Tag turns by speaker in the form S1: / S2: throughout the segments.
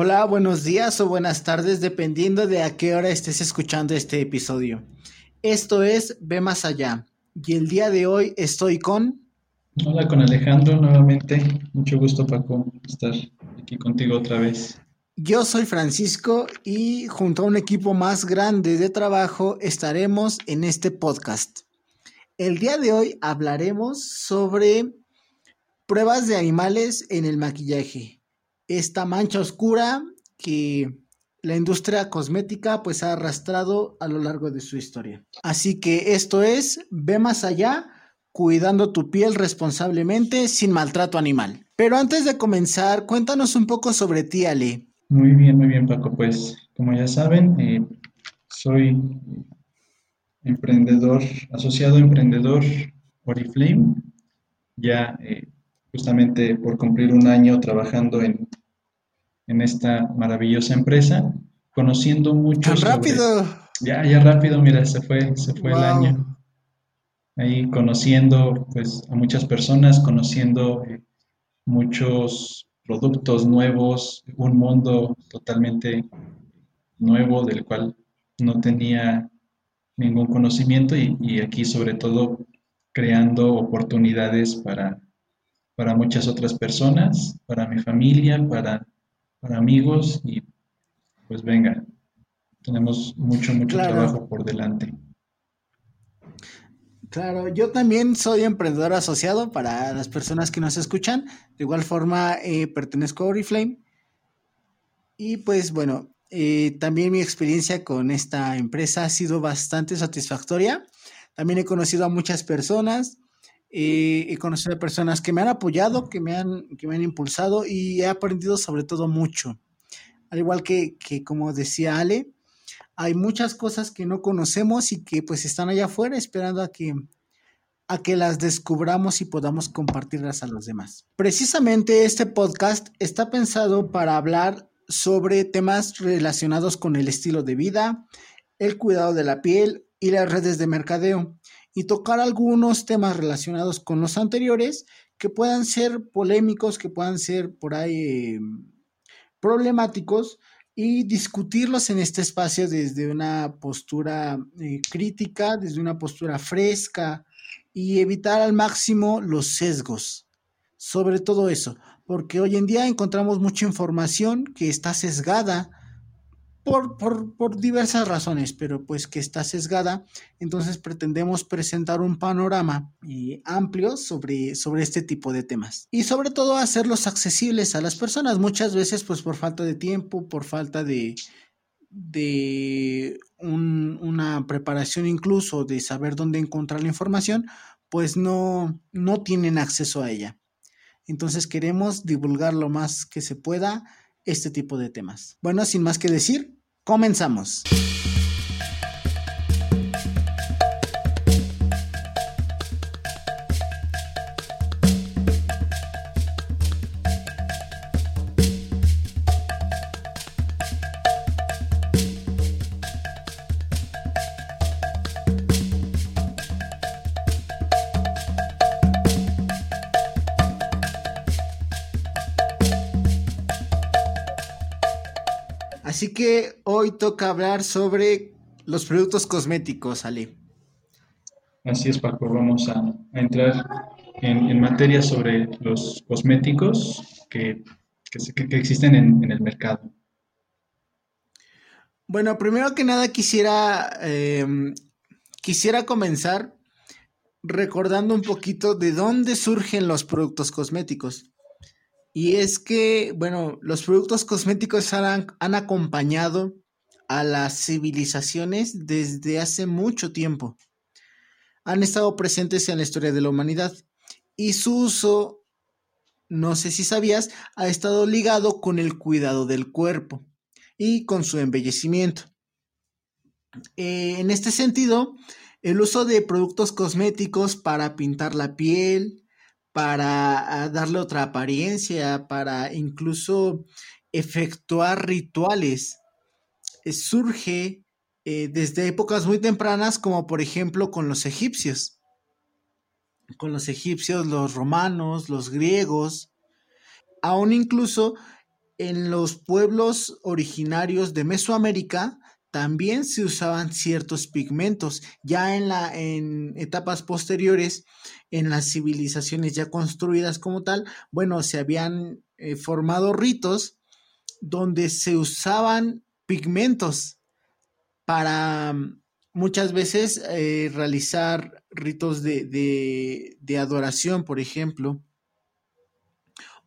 S1: Hola, buenos días o buenas tardes, dependiendo de a qué hora estés escuchando este episodio. Esto es Ve Más Allá y el día de hoy estoy con...
S2: Hola, con Alejandro nuevamente. Mucho gusto, Paco, estar aquí contigo otra vez.
S1: Yo soy Francisco y junto a un equipo más grande de trabajo estaremos en este podcast. El día de hoy hablaremos sobre pruebas de animales en el maquillaje esta mancha oscura que la industria cosmética pues ha arrastrado a lo largo de su historia. Así que esto es, ve más allá, cuidando tu piel responsablemente sin maltrato animal. Pero antes de comenzar, cuéntanos un poco sobre ti, Ale.
S2: Muy bien, muy bien, Paco. Pues como ya saben, eh, soy emprendedor, asociado emprendedor Oriflame. Ya eh, justamente por cumplir un año trabajando en, en esta maravillosa empresa, conociendo mucho.
S1: ¡Tan rápido!
S2: Ya, ya rápido, mira, se fue, se fue el año. Ahí conociendo pues a muchas personas, conociendo eh, muchos productos nuevos, un mundo totalmente nuevo del cual no tenía ningún conocimiento y, y aquí sobre todo creando oportunidades para para muchas otras personas, para mi familia, para, para amigos y pues venga, tenemos mucho, mucho trabajo por delante.
S1: Claro, yo también soy emprendedor asociado para las personas que nos escuchan. De igual forma, eh, pertenezco a Oriflame. Y pues bueno, eh, también mi experiencia con esta empresa ha sido bastante satisfactoria. También he conocido a muchas personas he conocido a personas que me han apoyado, que me han, que me han impulsado y he aprendido sobre todo mucho. Al igual que, que, como decía Ale, hay muchas cosas que no conocemos y que pues están allá afuera esperando a que, a que las descubramos y podamos compartirlas a los demás. Precisamente este podcast está pensado para hablar sobre temas relacionados con el estilo de vida, el cuidado de la piel y las redes de mercadeo y tocar algunos temas relacionados con los anteriores que puedan ser polémicos, que puedan ser por ahí em, problemáticos y discutirlos en este espacio desde una postura eh, crítica, desde una postura fresca y evitar al máximo los sesgos. Sobre todo eso, porque hoy en día encontramos mucha información que está sesgada por, diversas razones, pero pues que está sesgada, entonces pretendemos presentar un panorama eh, amplio sobre, sobre este tipo de temas y sobre todo hacerlos accesibles a las personas, muchas veces pues por falta de tiempo, por falta de, de una preparación incluso de saber dónde encontrar la información, pues no, no tienen acceso a ella. Entonces queremos divulgar lo más que se pueda este tipo de temas. Bueno, sin más que decir, Comenzamos. Toca hablar sobre los productos cosméticos, Ale.
S2: Así es, Paco. Vamos a, entrar en, materia sobre los cosméticos que, existen en, el mercado.
S1: Bueno, primero que nada quisiera, em, quisiera comenzar recordando un poquito de dónde surgen los productos cosméticos. Y es que, bueno, los productos cosméticos han, han acompañado a las civilizaciones desde hace mucho tiempo. Han estado presentes en la historia de la humanidad y su uso, no sé si sabías, ha estado ligado con el cuidado del cuerpo y con su embellecimiento. Eh, en este sentido, el uso de productos cosméticos para pintar la piel, para ah, darle otra apariencia, para incluso efectuar rituales. Eh, surge eh, desde épocas muy tempranas, como por ejemplo con los egipcios. Con los egipcios, los romanos, los griegos, aún incluso en los pueblos originarios de Mesoamérica también se usaban ciertos pigmentos. Ya en, la, en etapas posteriores, en las civilizaciones ya construidas como tal, bueno, se habían eh, formado ritos donde se usaban pigmentos para mm, muchas veces eh, realizar ritos de, de, adoración, por ejemplo,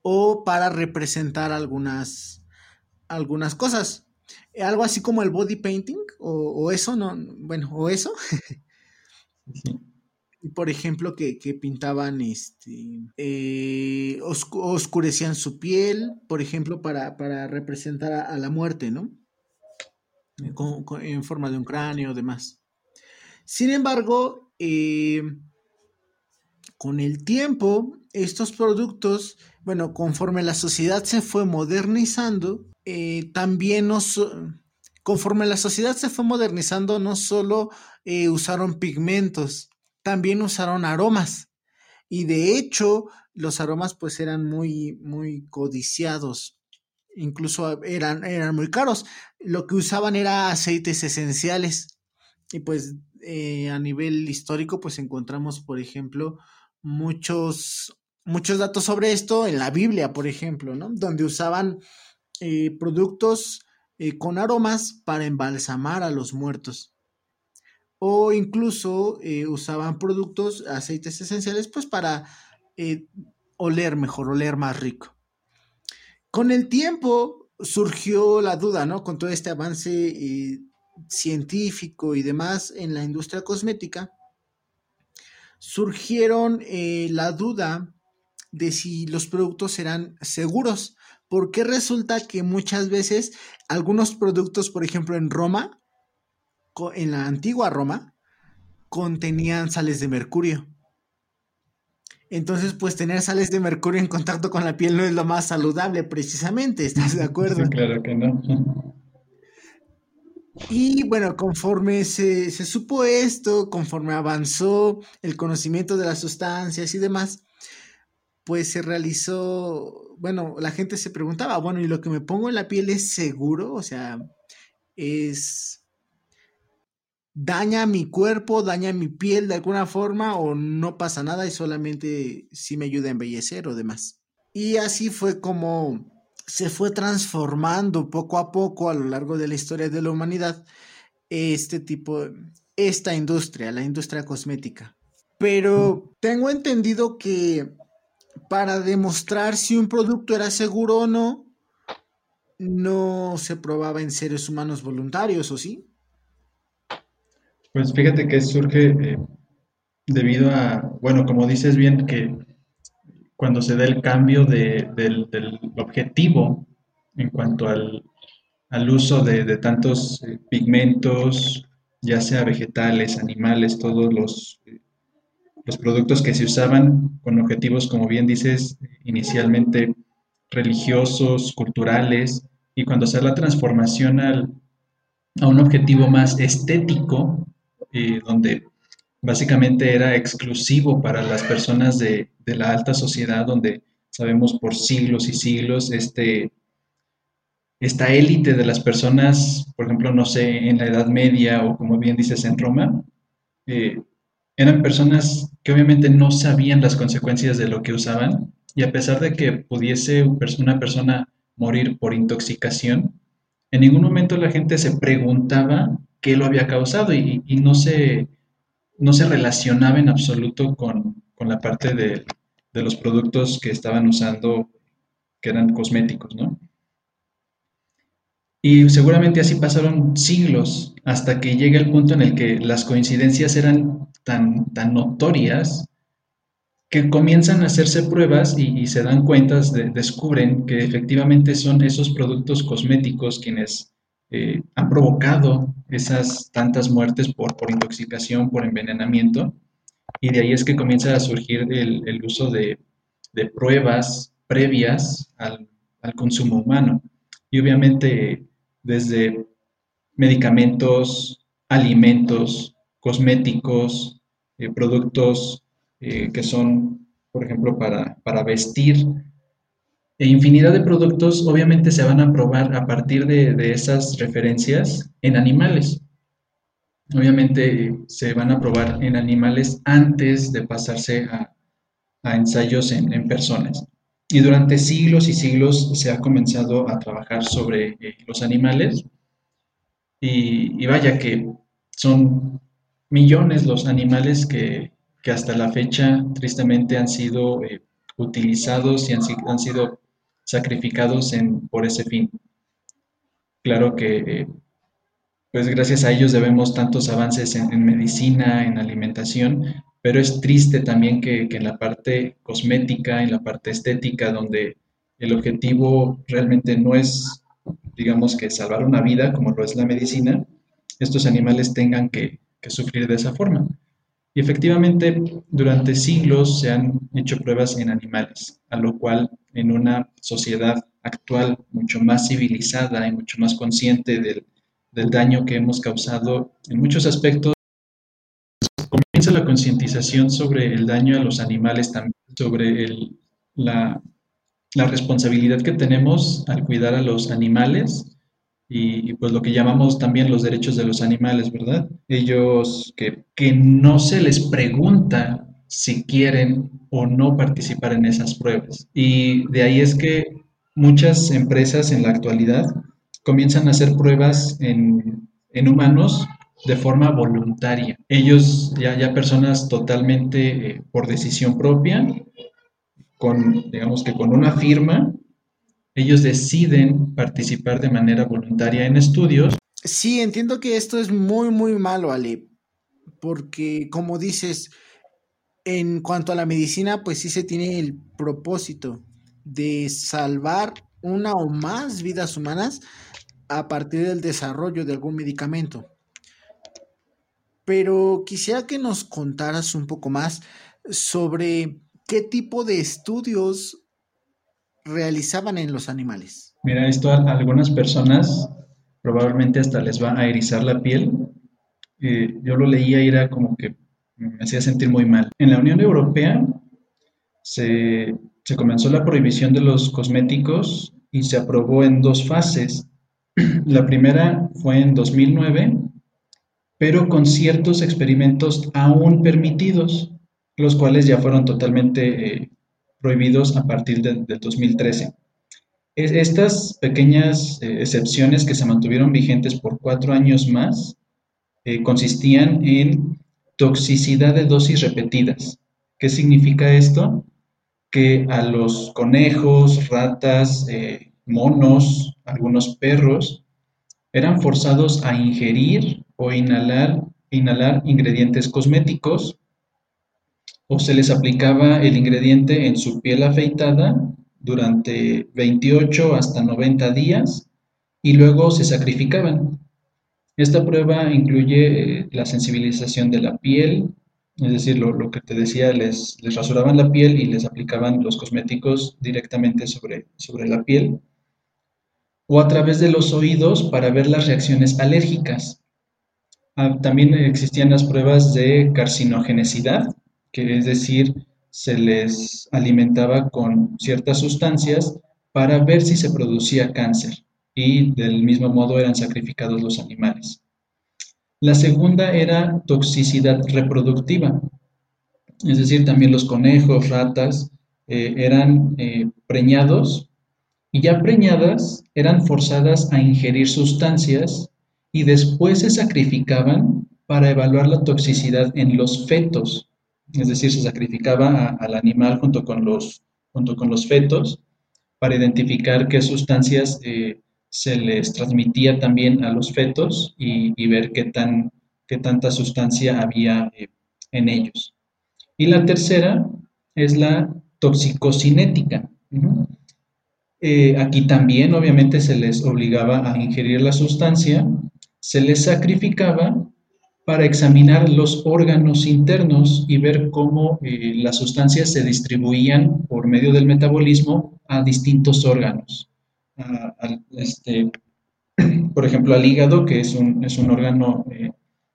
S1: o para representar algunas, algunas cosas. Algo así como el body painting, o, eso, no, bueno, o eso. Por ejemplo, que, pintaban, este, eh, oscurecían su piel, por ejemplo, para, representar a, la muerte, ¿no? En forma de un cráneo, demás. Sin embargo, eh, con el tiempo, estos productos, bueno, conforme la sociedad se fue modernizando, eh, también conforme la sociedad se fue modernizando, no solo eh, usaron pigmentos, también usaron aromas. Y de hecho, los aromas pues eran muy, muy codiciados. Incluso eran, eran muy caros. Lo que usaban era aceites esenciales. Y pues eh, a nivel histórico pues encontramos, por ejemplo, muchos, muchos datos sobre esto en la Biblia, por ejemplo, ¿no? Donde usaban eh, productos eh, con aromas para embalsamar a los muertos. O incluso usaban productos, aceites esenciales, pues para oler mejor, oler más rico. Con el tiempo surgió la duda, ¿no? Con todo este avance científico y demás en la industria cosmética, surgieron la duda de si los productos eran seguros, porque resulta que muchas veces algunos productos, por ejemplo, en Roma, en la antigua Roma, contenían sales de mercurio. Entonces, pues tener sales de mercurio en contacto con la piel no es lo más saludable, precisamente, ¿estás de acuerdo?
S2: Sí, claro que no.
S1: Y bueno, conforme se, se, supo esto, conforme avanzó el conocimiento de las sustancias y demás, pues se realizó, bueno, la gente se preguntaba, bueno, ¿y lo que me pongo en la piel es seguro? O sea, es... ¿Daña mi cuerpo, daña mi piel de alguna forma o no pasa nada y solamente sí me ayuda a embellecer o demás? Y así fue como se fue transformando poco a poco a lo largo de la historia de la humanidad este tipo, esta industria, la industria cosmética. Pero tengo entendido que para demostrar si un producto era seguro o no, no se probaba en seres humanos voluntarios, ¿o sí?
S2: Pues fíjate que surge eh, debido a, bueno, como dices bien, que cuando se da el cambio del, objetivo en cuanto al, uso de, tantos eh, pigmentos, ya sea vegetales, animales, todos los eh, los productos que se usaban con objetivos, como bien dices, inicialmente religiosos, culturales, y cuando se da la transformación al, a un objetivo más estético, eh, donde básicamente era exclusivo para las personas de, de, la alta sociedad, donde sabemos por siglos y siglos este, esta élite de las personas, por ejemplo, no sé, en la Edad Media o como bien dices en Roma, eh, eran personas que obviamente no sabían las consecuencias de lo que usaban y a pesar de que pudiese una persona morir por intoxicación, en ningún momento la gente se preguntaba qué lo había causado y, no, se, no se relacionaba en absoluto con, la parte de, de, los productos que estaban usando, que eran cosméticos, ¿no? Y seguramente así pasaron siglos hasta que llega el punto en el que las coincidencias eran tan, tan notorias que comienzan a hacerse pruebas y, se dan cuenta, descubren que efectivamente son esos productos cosméticos quienes eh, han provocado esas tantas muertes por, por intoxicación, por envenenamiento. Y de ahí es que comienza a surgir el, uso de, pruebas previas al, al consumo humano. Y obviamente desde medicamentos, alimentos, cosméticos, eh, productos eh, que son, por ejemplo, para, vestir, e infinidad de productos obviamente se van a probar a partir de, esas referencias en animales. Obviamente se van a probar en animales antes de pasarse a, ensayos en, personas. Y durante siglos y siglos se ha comenzado a trabajar sobre eh, los animales. Y, vaya que son millones los animales que, hasta la fecha tristemente han sido eh, utilizados y han, han sido sacrificados en, por ese fin. Claro que, pues gracias a ellos debemos tantos avances en, medicina, en alimentación, pero es triste también que, en la parte cosmética, en la parte estética, donde el objetivo realmente no es, digamos que salvar una vida, como lo es la medicina, estos animales tengan que, que sufrir de esa forma. Y efectivamente, durante siglos se han hecho pruebas en animales, a lo cual en una sociedad actual mucho más civilizada y mucho más consciente del, daño que hemos causado en muchos aspectos, comienza la concientización sobre el daño a los animales, también sobre la, la responsabilidad que tenemos al cuidar a los animales y, pues lo que llamamos también los derechos de los animales, ¿verdad? Ellos que, que no se les pregunta si quieren o no participar en esas pruebas. Y de ahí es que muchas empresas en la actualidad comienzan a hacer pruebas en, en humanos de forma voluntaria. Ellos, ya, ya personas totalmente eh, por decisión propia, con, digamos que con una firma, ellos deciden participar de manera voluntaria en estudios.
S1: Sí, entiendo que esto es muy, muy malo, Ale, porque como dices, en cuanto a la medicina, pues sí se tiene el propósito de salvar una o más vidas humanas a partir del desarrollo de algún medicamento. Pero quisiera que nos contaras un poco más sobre qué tipo de estudios realizaban en los animales?
S2: Mira, esto a algunas personas probablemente hasta les va a erizar la piel. Eh, yo lo leía y era como que me hacía sentir muy mal. En la Unión Europea se, se comenzó la prohibición de los cosméticos y se aprobó en dos fases. La primera fue en 2009, pero con ciertos experimentos aún permitidos, los cuales ya fueron totalmente eh, prohibidos a partir del 2013. estas pequeñas eh, excepciones que se mantuvieron vigentes por cuatro años más eh, consistían en toxicidad de dosis repetidas. ¿Qué significa esto? Que a los conejos, ratas, eh, monos, algunos perros, eran forzados a ingerir o inhalar, inhalar ingredientes cosméticos o se les aplicaba el ingrediente en su piel afeitada durante 28 hasta 90 días y luego se sacrificaban. Esta prueba incluye eh, la sensibilización de la piel, es decir, lo, que te decía, les, rasuraban la piel y les aplicaban los cosméticos directamente sobre, sobre la piel, o a través de los oídos para ver las reacciones alérgicas. Ah, también existían las pruebas de carcinogenicidad, que es decir, se les alimentaba con ciertas sustancias para ver si se producía cáncer y del mismo modo eran sacrificados los animales. La segunda era toxicidad reproductiva, es decir, también los conejos, ratas, eh, eran eh, preñados y ya preñadas eran forzadas a ingerir sustancias y después se sacrificaban para evaluar la toxicidad en los fetos es decir, se sacrificaba al animal junto con, los, junto con los fetos para identificar qué sustancias eh, se les transmitía también a los fetos y, ver qué, tan, qué tanta sustancia había eh, en ellos. Y la tercera es la toxicocinética. Eh, aquí también obviamente se les obligaba a ingerir la sustancia, se les sacrificaba para examinar los órganos internos y ver cómo eh, las sustancias se distribuían por medio del metabolismo a distintos órganos. Este, por ejemplo, al hígado, que es un, es un órgano eh,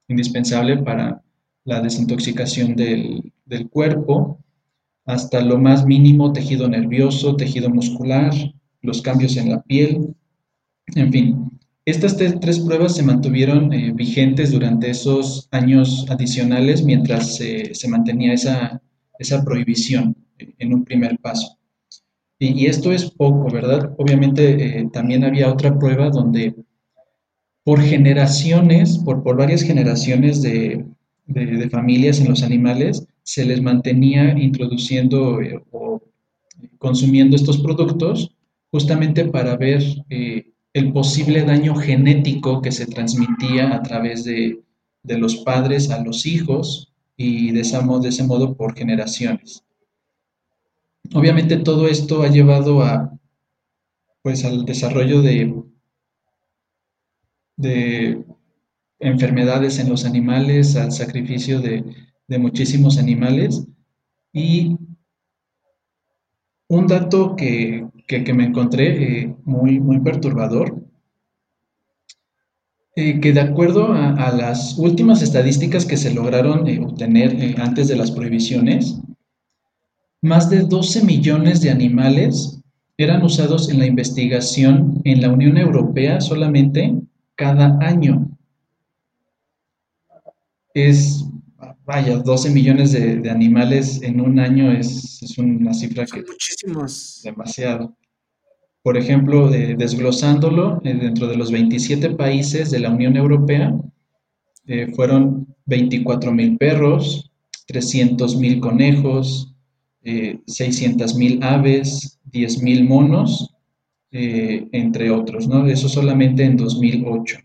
S2: indispensable para la desintoxicación del, del, cuerpo, hasta lo más mínimo tejido nervioso, tejido muscular, los cambios en la piel, en fin. Estas tres pruebas se mantuvieron eh, vigentes durante esos años adicionales mientras se mantenía esa, esa prohibición en un primer paso. Y, esto es poco, ¿verdad? Obviamente eh, también había otra prueba donde por generaciones, por, varias generaciones de, familias en los animales, se les mantenía introduciendo eh, o consumiendo estos productos justamente para ver eh, el posible daño genético que se transmitía a través de, los padres a los hijos y de ese modo por generaciones. Obviamente todo esto ha llevado a, pues, al desarrollo de, de enfermedades en los animales, al sacrificio de, muchísimos animales. Y un dato que, me encontré eh, muy, muy perturbador, eh, que de acuerdo a, las últimas estadísticas que se lograron eh, obtener antes de las prohibiciones, más de 12 millones de animales eran usados en la investigación en la Unión Europea solamente cada año. Es, vaya, 12 millones de, animales en un año es, una cifra que...
S1: Muchísimos.
S2: Demasiado. Por ejemplo, desglosándolo, eh, dentro de los 27 países de la Unión Europea, eh, fueron 24 mil perros, 300 mil conejos, eh, 600.000 aves, 10.000 monos, eh, entre otros, ¿no? Eso solamente en 2008.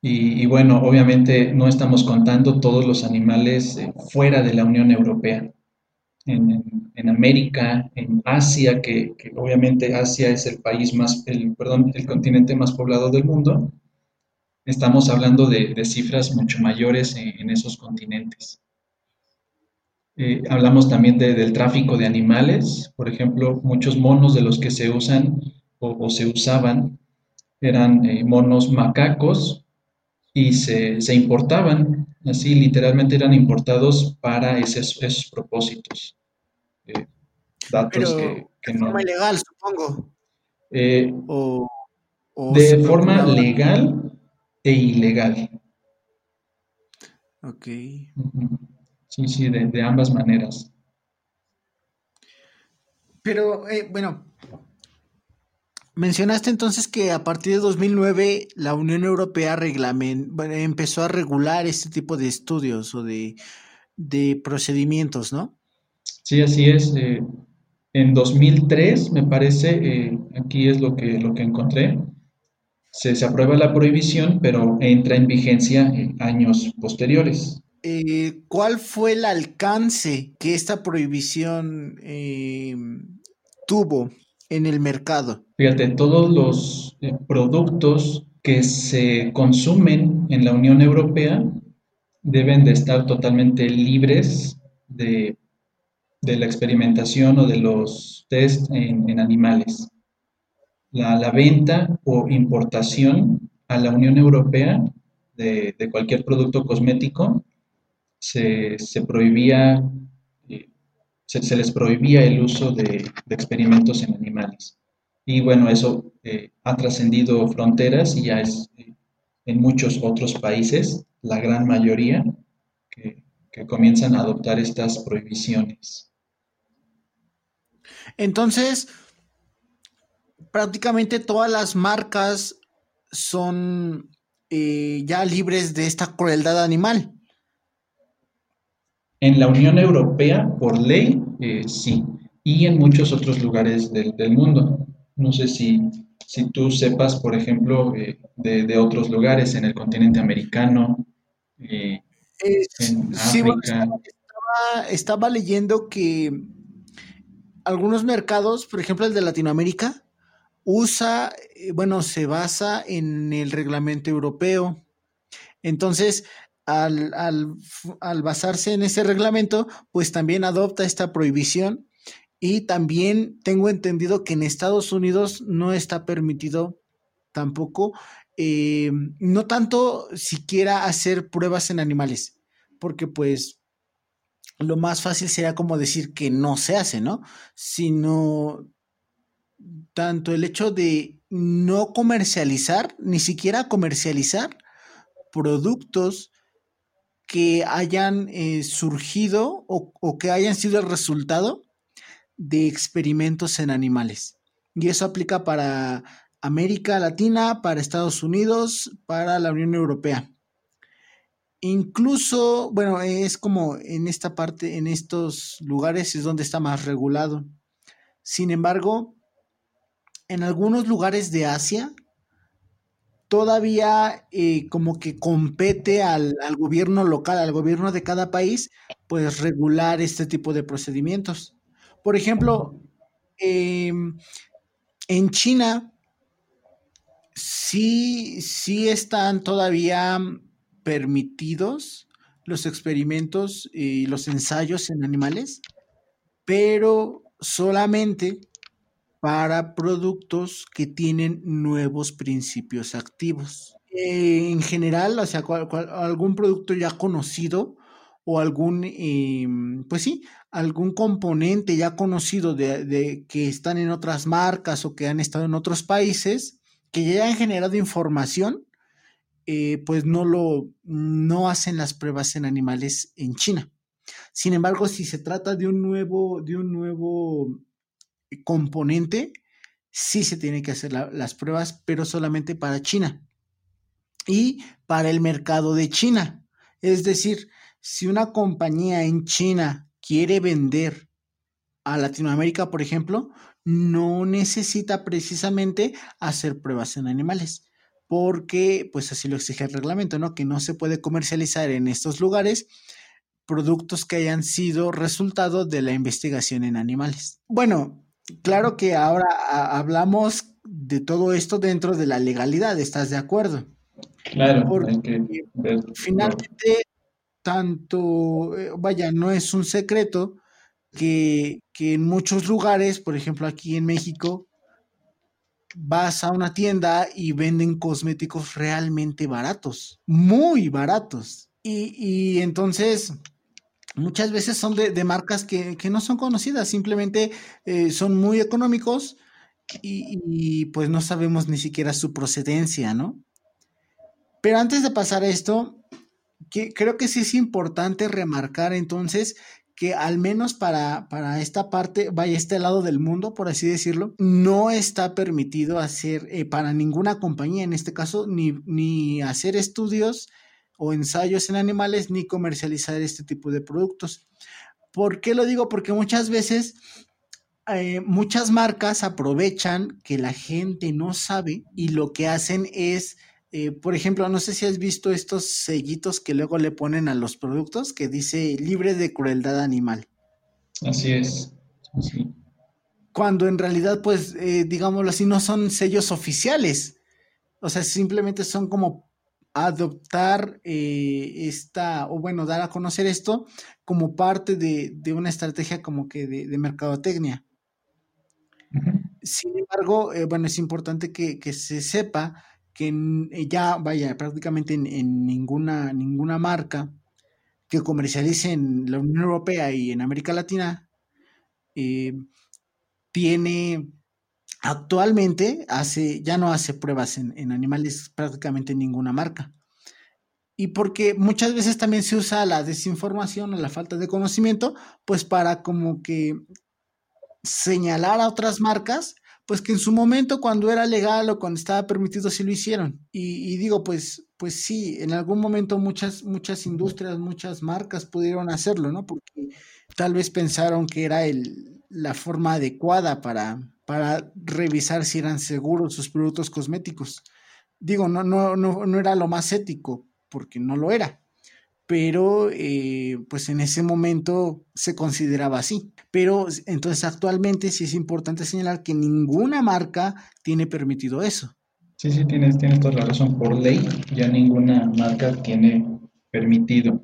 S2: y, bueno, obviamente no estamos contando todos los animales eh, fuera de la Unión Europea. En, América, en Asia, que, obviamente Asia es el país más, el, perdón, el continente más poblado del mundo, estamos hablando de, cifras mucho mayores en esos continentes. Eh, hablamos también del tráfico de animales, por ejemplo, muchos monos de los que se usan o, se usaban eran eh, monos macacos y se, importaban, así literalmente eran importados para esos, propósitos.
S1: Eh, datos que, que de forma legal, supongo.
S2: de forma legal e ilegal.
S1: Ok.
S2: Sí, sí, de, ambas maneras.
S1: Pero, eh, bueno, mencionaste entonces que a partir de 2009 la Unión Europea empezó a regular este tipo de estudios o de, procedimientos, ¿no?
S2: Sí, así es. Eh, en 2003, me parece, eh, aquí es lo que, lo que encontré, se, se, aprueba la prohibición, pero entra en vigencia en años posteriores.
S1: Eh, ¿cuál fue el alcance que esta prohibición eh, tuvo en el mercado?
S2: Fíjate, todos los eh, productos que se consumen en la Unión Europea deben de estar totalmente libres de, la experimentación o de los test en, animales. La, venta o importación a la Unión Europea de cualquier producto cosmético se, prohibía, eh, se, les prohibía el uso de, experimentos en animales. Y bueno, eso eh, ha trascendido fronteras y ya es eh, en muchos otros países, la gran mayoría, que comienzan a adoptar estas prohibiciones.
S1: Entonces, prácticamente todas las marcas son ya libres de esta crueldad animal.
S2: En la Unión Europea, por ley, eh, sí, y en muchos otros lugares del, mundo. No sé si, si, tú sepas, por ejemplo, eh, de, otros lugares en el continente americano, eh, en África.
S1: estaba, leyendo que algunos mercados, por ejemplo el de Latinoamérica, usa, bueno, se basa en el reglamento europeo. Entonces, al, basarse en ese reglamento, pues también adopta esta prohibición y también tengo entendido que en Estados Unidos no está permitido tampoco, eh, no tanto siquiera hacer pruebas en animales, porque pues lo más fácil sería como decir que no se hace, ¿no? Sino tanto el hecho de no comercializar, ni siquiera comercializar productos que hayan eh, surgido o, o, que hayan sido el resultado de experimentos en animales. Y eso aplica para América Latina, para Estados Unidos, para la Unión Europea. Incluso, bueno, es como en esta parte, en estos lugares es donde está más regulado. Sin embargo, en algunos lugares de Asia, todavía eh, como que compete al, gobierno local, al gobierno de cada país, pues regular este tipo de procedimientos. Por ejemplo, em, en China sí, sí están todavía permitidos los experimentos y los ensayos en animales, pero solamente para productos que tienen nuevos principios activos. Eh, en general, o sea, algún producto ya conocido o algún, em, pues sí, algún componente ya conocido de, de, que están en otras marcas o que han estado en otros países, que ya han generado información eh, pues no lo, no hacen las pruebas en animales en China. Sin embargo, si se trata de un nuevo, de un nuevo componente, sí se tiene que hacer las pruebas, pero solamente para China y para el mercado de China. Es decir, si una compañía en China quiere vender a Latinoamérica, por ejemplo, no necesita precisamente hacer pruebas en animales porque pues así lo exige el reglamento, ¿no? Que no se puede comercializar en estos lugares productos que hayan sido resultado de la investigación en animales. Bueno, claro que ahora hablamos de todo esto dentro de la legalidad, ¿estás de acuerdo?
S2: Claro,
S1: porque finalmente tanto, eh, vaya, no es un secreto que, que en muchos lugares, por ejemplo aquí en México, vas a una tienda y venden cosméticos realmente baratos, muy baratos. Y, entonces, muchas veces son de, marcas que, no son conocidas, simplemente eh, son muy económicos y, pues no sabemos ni siquiera su procedencia, ¿no? Pero antes de pasar a esto, creo que sí es importante remarcar entonces que al menos para, para esta parte, vaya, este lado del mundo, por así decirlo, no está permitido hacer eh, para ninguna compañía, en este caso, ni, ni hacer estudios o ensayos en animales, ni comercializar este tipo de productos. ¿Por qué lo digo? Porque muchas veces eh, muchas marcas aprovechan que la gente no sabe y lo que hacen es eh, por ejemplo, no sé si has visto estos sellitos que luego le ponen a los productos que dice libre de crueldad animal.
S2: Así es.
S1: Cuando en realidad, pues, eh, digámoslo así, no son sellos oficiales. O sea, simplemente son como adoptar eh, esta, o bueno, dar a conocer esto como parte de, una estrategia como que de, mercadotecnia. Sin embargo, bueno, es importante que, que se sepa que eh, ya vaya prácticamente en, ninguna, ninguna marca que comercialice en la Unión Europea y en América Latina eh, tiene actualmente hace, ya no hace pruebas en, en, animales prácticamente ninguna marca. Y porque muchas veces también se usa la desinformación o la falta de conocimiento, pues para como que señalar a otras marcas pues que en su momento cuando era legal o cuando estaba permitido sí lo hicieron. Y, digo, pues, pues sí, en algún momento muchas, muchas industrias, muchas marcas pudieron hacerlo, ¿no? Porque tal vez pensaron que era el, la forma adecuada para, para revisar si eran seguros sus productos cosméticos. Digo, no, no, no, no era lo más ético, porque no lo era pero eh, pues en ese momento se consideraba así. Pero entonces actualmente sí es importante señalar que ninguna marca tiene permitido eso.
S2: Sí, sí, tienes, tienes toda la razón. Por ley ya ninguna marca tiene permitido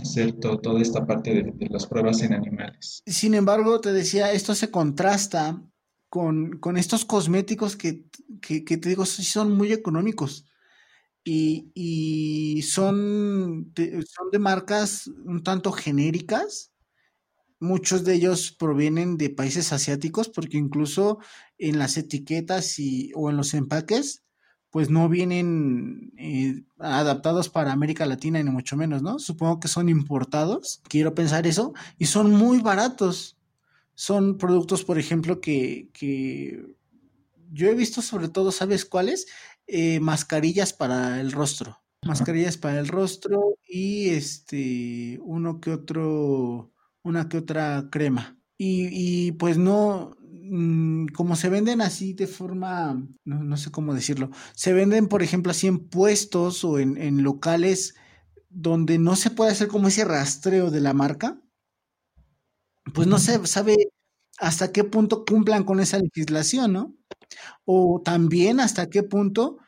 S2: hacer toda esta parte de, las pruebas en animales.
S1: Sin embargo, te decía, esto se contrasta con, estos cosméticos que, que, te digo, son muy económicos y, son, son de marcas un tanto genéricas. Muchos de ellos provienen de países asiáticos porque incluso en las etiquetas y, o en los empaques pues no vienen eh, adaptados para América Latina ni mucho menos, ¿no? Supongo que son importados, quiero pensar eso, y son muy baratos. Son productos, por ejemplo, que, yo he visto sobre todo, ¿sabes cuáles? Eh, mascarillas para el rostro. Mascarillas para el rostro y este, uno que otro, una que otra crema. Y, y pues no, Mm, como se venden así de forma, no, sé cómo decirlo, se venden, por ejemplo, así en puestos o en, locales donde no se puede hacer como ese rastreo de la marca, pues no se sabe hasta qué punto cumplan con esa legislación, ¿no? O también hasta qué punto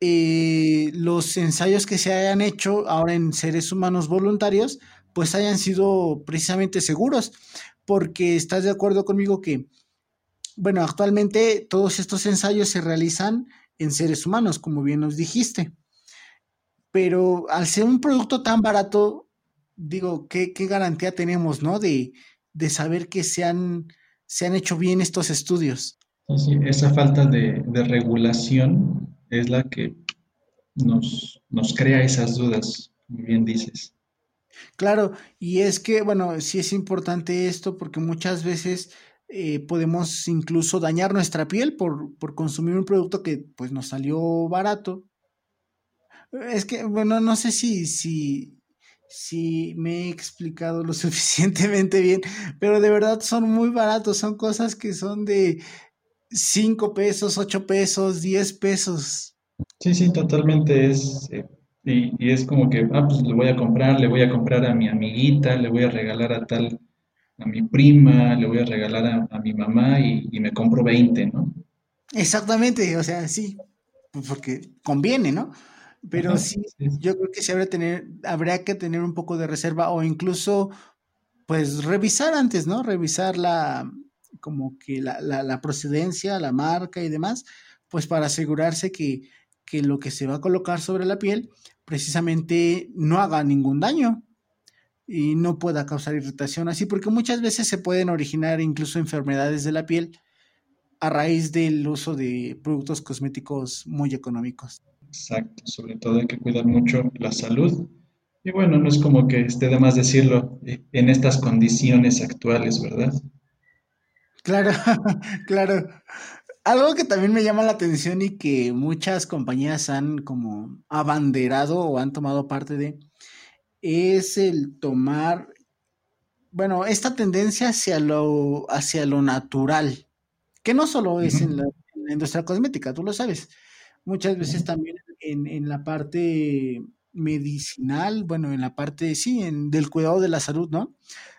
S1: eh, los ensayos que se hayan hecho ahora en seres humanos voluntarios, pues hayan sido precisamente seguros, porque estás de acuerdo conmigo que bueno, actualmente todos estos ensayos se realizan en seres humanos, como bien nos dijiste. Pero al ser un producto tan barato, digo, ¿qué, garantía tenemos, no? De, saber que se han, se han hecho bien estos estudios.
S2: Sí, esa falta de, regulación es la que nos, nos crea esas dudas, como bien dices.
S1: Claro, y es que, bueno, sí es importante esto porque muchas veces eh, podemos incluso dañar nuestra piel por, consumir un producto que pues nos salió barato. Es que, bueno, no sé si, si, si me he explicado lo suficientemente bien, pero de verdad son muy baratos, son cosas que son de 5 pesos, 8 pesos, 10 pesos.
S2: Sí, sí, totalmente es... Eh, y, y, es como que, ah, pues le voy a comprar, le voy a comprar a mi amiguita, le voy a regalar a tal a mi prima, le voy a regalar a, mi mamá y, me compro 20, ¿no?
S1: Exactamente, o sea, sí, pues porque conviene, ¿no? Pero sí, yo creo que sí habría, tener, habría que tener un poco de reserva o incluso, pues, revisar antes, ¿no? Revisar la, como que la, la, procedencia, la marca y demás, pues para asegurarse que, que lo que se va a colocar sobre la piel precisamente no haga ningún daño y no pueda causar irritación así, porque muchas veces se pueden originar incluso enfermedades de la piel a raíz del uso de productos cosméticos muy económicos.
S2: Exacto, sobre todo hay que cuidar mucho la salud. Y bueno, no es como que esté de más decirlo eh, en estas condiciones actuales, ¿verdad?
S1: Claro, claro. Algo que también me llama la atención y que muchas compañías han como abanderado o han tomado parte de, es el tomar, bueno, esta tendencia hacia lo, hacia lo natural, que no solo es en, la, industria cosmética, tú lo sabes, muchas veces también en, la parte medicinal, bueno, en la parte, sí, en, del cuidado de la salud, ¿no?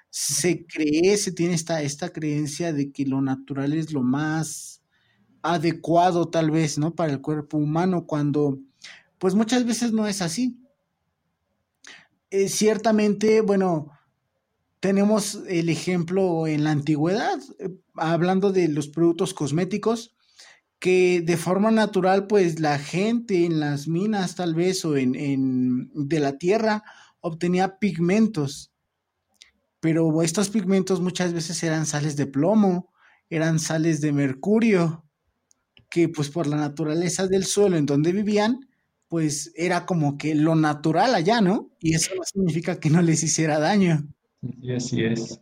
S1: Se cree, se tiene esta, esta creencia de que lo natural es lo más adecuado tal vez, ¿no? Para el cuerpo humano, cuando pues muchas veces no es así. Eh, ciertamente, bueno, tenemos el ejemplo en la antigüedad, eh, hablando de los productos cosméticos, que de forma natural, pues la gente en las minas tal vez o en, en de la tierra obtenía pigmentos, pero estos pigmentos muchas veces eran sales de plomo, eran sales de mercurio, que pues por la naturaleza del suelo en donde vivían, pues era como que lo natural allá, ¿no? Y eso no significa que no les hiciera daño.
S2: Y así es.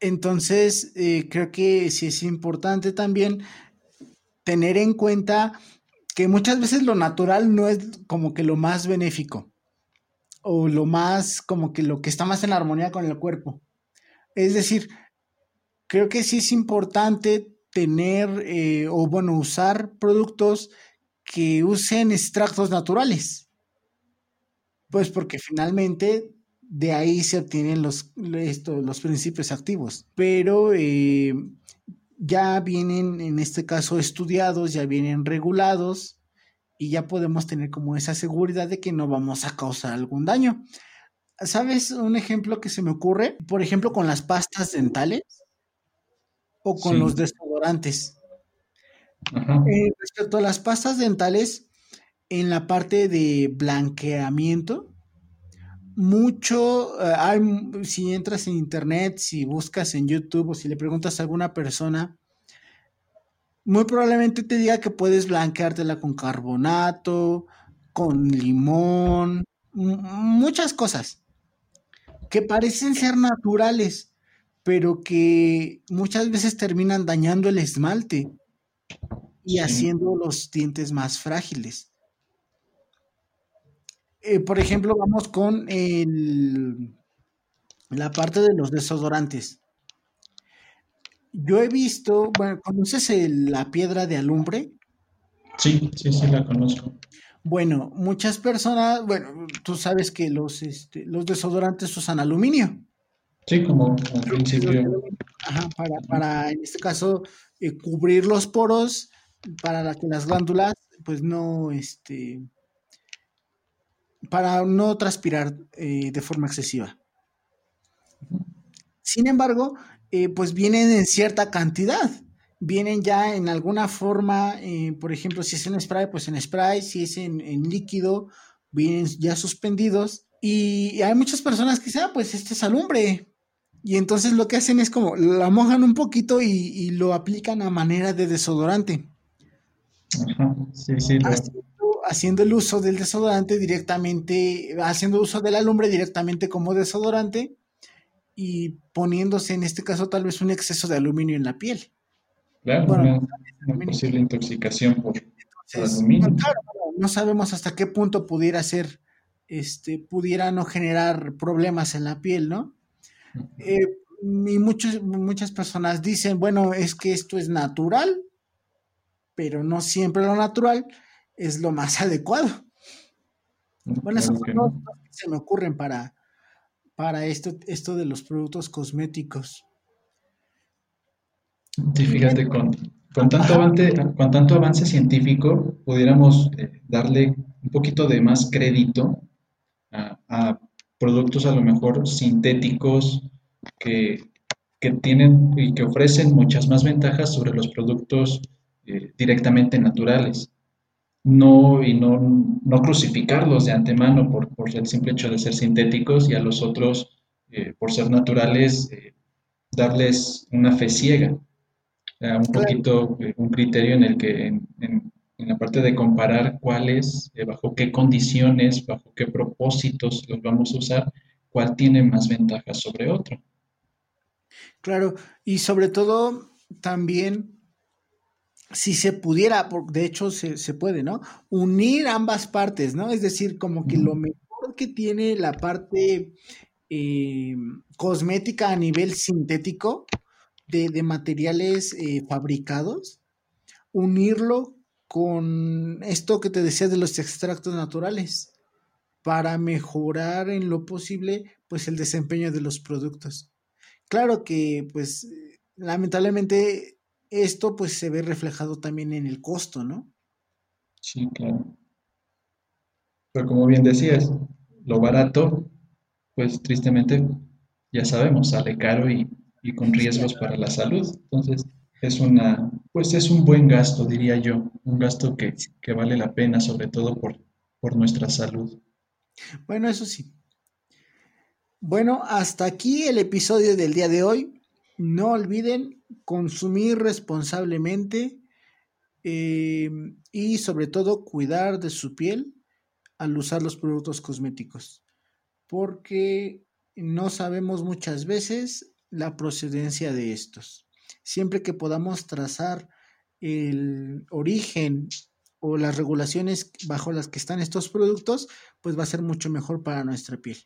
S1: Entonces, eh, creo que sí es importante también tener en cuenta que muchas veces lo natural no es como que lo más benéfico o lo más como que lo que está más en armonía con el cuerpo. Es decir, creo que sí es importante tener eh, o bueno, usar productos que usen extractos naturales. Pues porque finalmente de ahí se obtienen los, los principios activos. Pero eh, ya vienen, en este caso, estudiados, ya vienen regulados y ya podemos tener como esa seguridad de que no vamos a causar algún daño. ¿Sabes un ejemplo que se me ocurre? Por ejemplo, con las pastas dentales o con los desodorantes. Eh, respecto a las pastas dentales, en la parte de blanqueamiento. Mucho, eh, hay, si entras en internet, si buscas en YouTube o si le preguntas a alguna persona, muy probablemente te diga que puedes blanqueártela con carbonato, con limón, muchas cosas que parecen ser naturales, pero que muchas veces terminan dañando el esmalte y haciendo los dientes más frágiles. Eh, por ejemplo, vamos con la parte de los desodorantes. Yo he visto, bueno, ¿conoces la piedra de alumbre?
S2: Sí, sí, sí, la conozco.
S1: Bueno, muchas personas, bueno, tú sabes que los, este, los desodorantes usan aluminio.
S2: Sí, como, como principio.
S1: Ajá, para, para, en este caso, eh, cubrir los poros para que las glándulas, pues no, este, para no transpirar eh, de forma excesiva. Sin embargo, eh, pues vienen en cierta cantidad. Vienen ya en alguna forma, por ejemplo, si es en spray, pues en spray, si es en, líquido, vienen ya suspendidos. Y hay muchas personas que dicen, ah, pues este es alumbre, y entonces lo que hacen es como la mojan un poquito y, lo aplican a manera de desodorante.
S2: Ajá, sí, sí.
S1: Haciendo, el uso del desodorante directamente, haciendo uso de la lumbre directamente como desodorante y poniéndose en este caso tal vez un exceso de aluminio en la piel.
S2: Claro, una, posible intoxicación por, aluminio.
S1: claro, no sabemos hasta qué punto pudiera ser, este, pudiera no generar problemas en la piel, ¿no? Eh, y muchos, muchas personas dicen, bueno, es que esto es natural, pero no siempre lo natural es lo más adecuado. Bueno, eso no. se me ocurren para, para esto, esto de los productos cosméticos.
S2: Sí, fíjate, con, con, tanto, avance, con tanto avance científico, pudiéramos eh, darle un poquito de más crédito a productos a lo mejor sintéticos que, tienen y que ofrecen muchas más ventajas sobre los productos eh, directamente naturales. No, y no, no, crucificarlos de antemano por, por, el simple hecho de ser sintéticos y a los otros, eh, por ser naturales, eh, darles una fe ciega. un poquito un criterio en el que en, en la parte de comparar cuáles, eh, bajo qué condiciones, bajo qué propósitos los vamos a usar, cuál tiene más ventajas sobre otro.
S1: Claro, y sobre todo también si se pudiera, de hecho se, puede, ¿no? Unir ambas partes, ¿no? Es decir, como que lo mejor que tiene la parte eh, cosmética a nivel sintético de, materiales eh, fabricados, unirlo con esto que te decía de los extractos naturales para mejorar en lo posible pues el desempeño de los productos. Claro que pues lamentablemente esto pues se ve reflejado también en el costo, ¿no?
S2: Sí, claro. Pero como bien decías, lo barato pues tristemente ya sabemos, sale caro y, y con riesgos para la salud. Entonces, es una, pues es un buen gasto, diría yo, un gasto que, vale la pena, sobre todo por, por nuestra salud.
S1: Bueno, eso sí. Bueno, hasta aquí el episodio del día de hoy. No olviden consumir responsablemente eh, y sobre todo cuidar de su piel al usar los productos cosméticos, porque no sabemos muchas veces la procedencia de estos siempre que podamos trazar el origen o las regulaciones bajo las que están estos productos, pues va a ser mucho mejor para nuestra piel.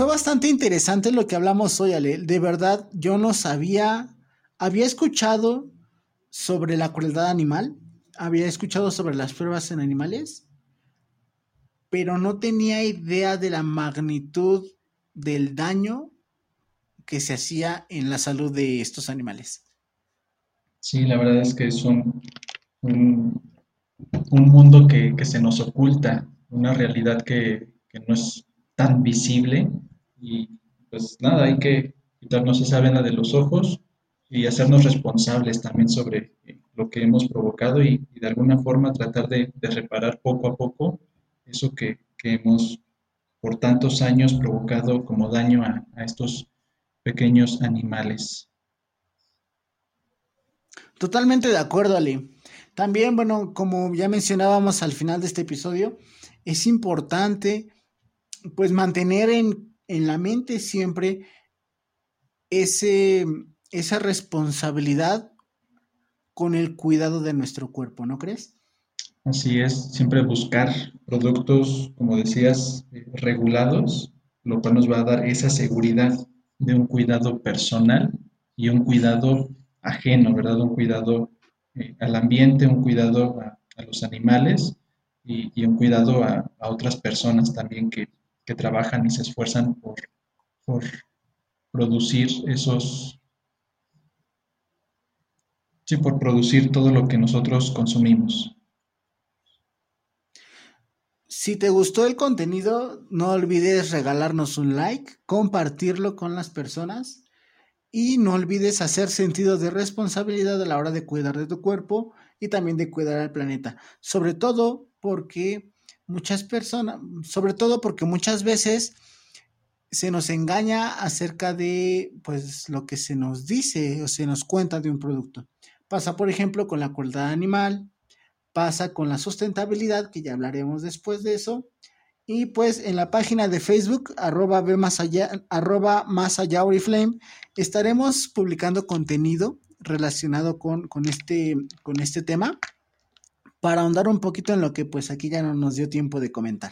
S1: Fue bastante interesante lo que hablamos hoy, Ale. De verdad, yo no sabía, había escuchado sobre la crueldad animal, había escuchado sobre las pruebas en animales, pero no tenía idea de la magnitud del daño que se hacía en la salud de estos animales.
S2: Sí, la verdad es que es un, un, mundo que, se nos oculta, una realidad que, no es tan visible y pues nada, hay que quitarnos esa vena de los ojos y hacernos responsables también sobre lo que hemos provocado y, de alguna forma tratar de, reparar poco a poco eso que, hemos por tantos años provocado como daño a, a estos pequeños animales.
S1: Totalmente de acuerdo, Ali. También, bueno, como ya mencionábamos al final de este episodio, es importante pues mantener en, en la mente siempre ese, esa responsabilidad con el cuidado de nuestro cuerpo, ¿no crees?
S2: Así es, siempre buscar productos, como decías, eh, regulados, lo cual nos va a dar esa seguridad de un cuidado personal y un cuidado ajeno, ¿verdad? Un cuidado eh, al ambiente, un cuidado a, los animales y, un cuidado a, otras personas también que, trabajan y se esfuerzan por, por producir esos, sí, por producir todo lo que nosotros consumimos.
S1: Si te gustó el contenido, no olvides regalarnos un like, compartirlo con las personas y no olvides hacer sentido de responsabilidad a la hora de cuidar de tu cuerpo y también de cuidar al planeta. Sobre todo porque muchas personas, sobre todo porque muchas veces se nos engaña acerca de pues lo que se nos dice o se nos cuenta de un producto. Pasa, por ejemplo, con la crueldad animal, pasa con la sustentabilidad, que ya hablaremos después de eso. Y pues en la página de Facebook, arroba, más allá, arroba más allá Oriflame, estaremos publicando contenido relacionado con, con, este, con este tema para ahondar un poquito en lo que pues aquí ya no nos dio tiempo de comentar.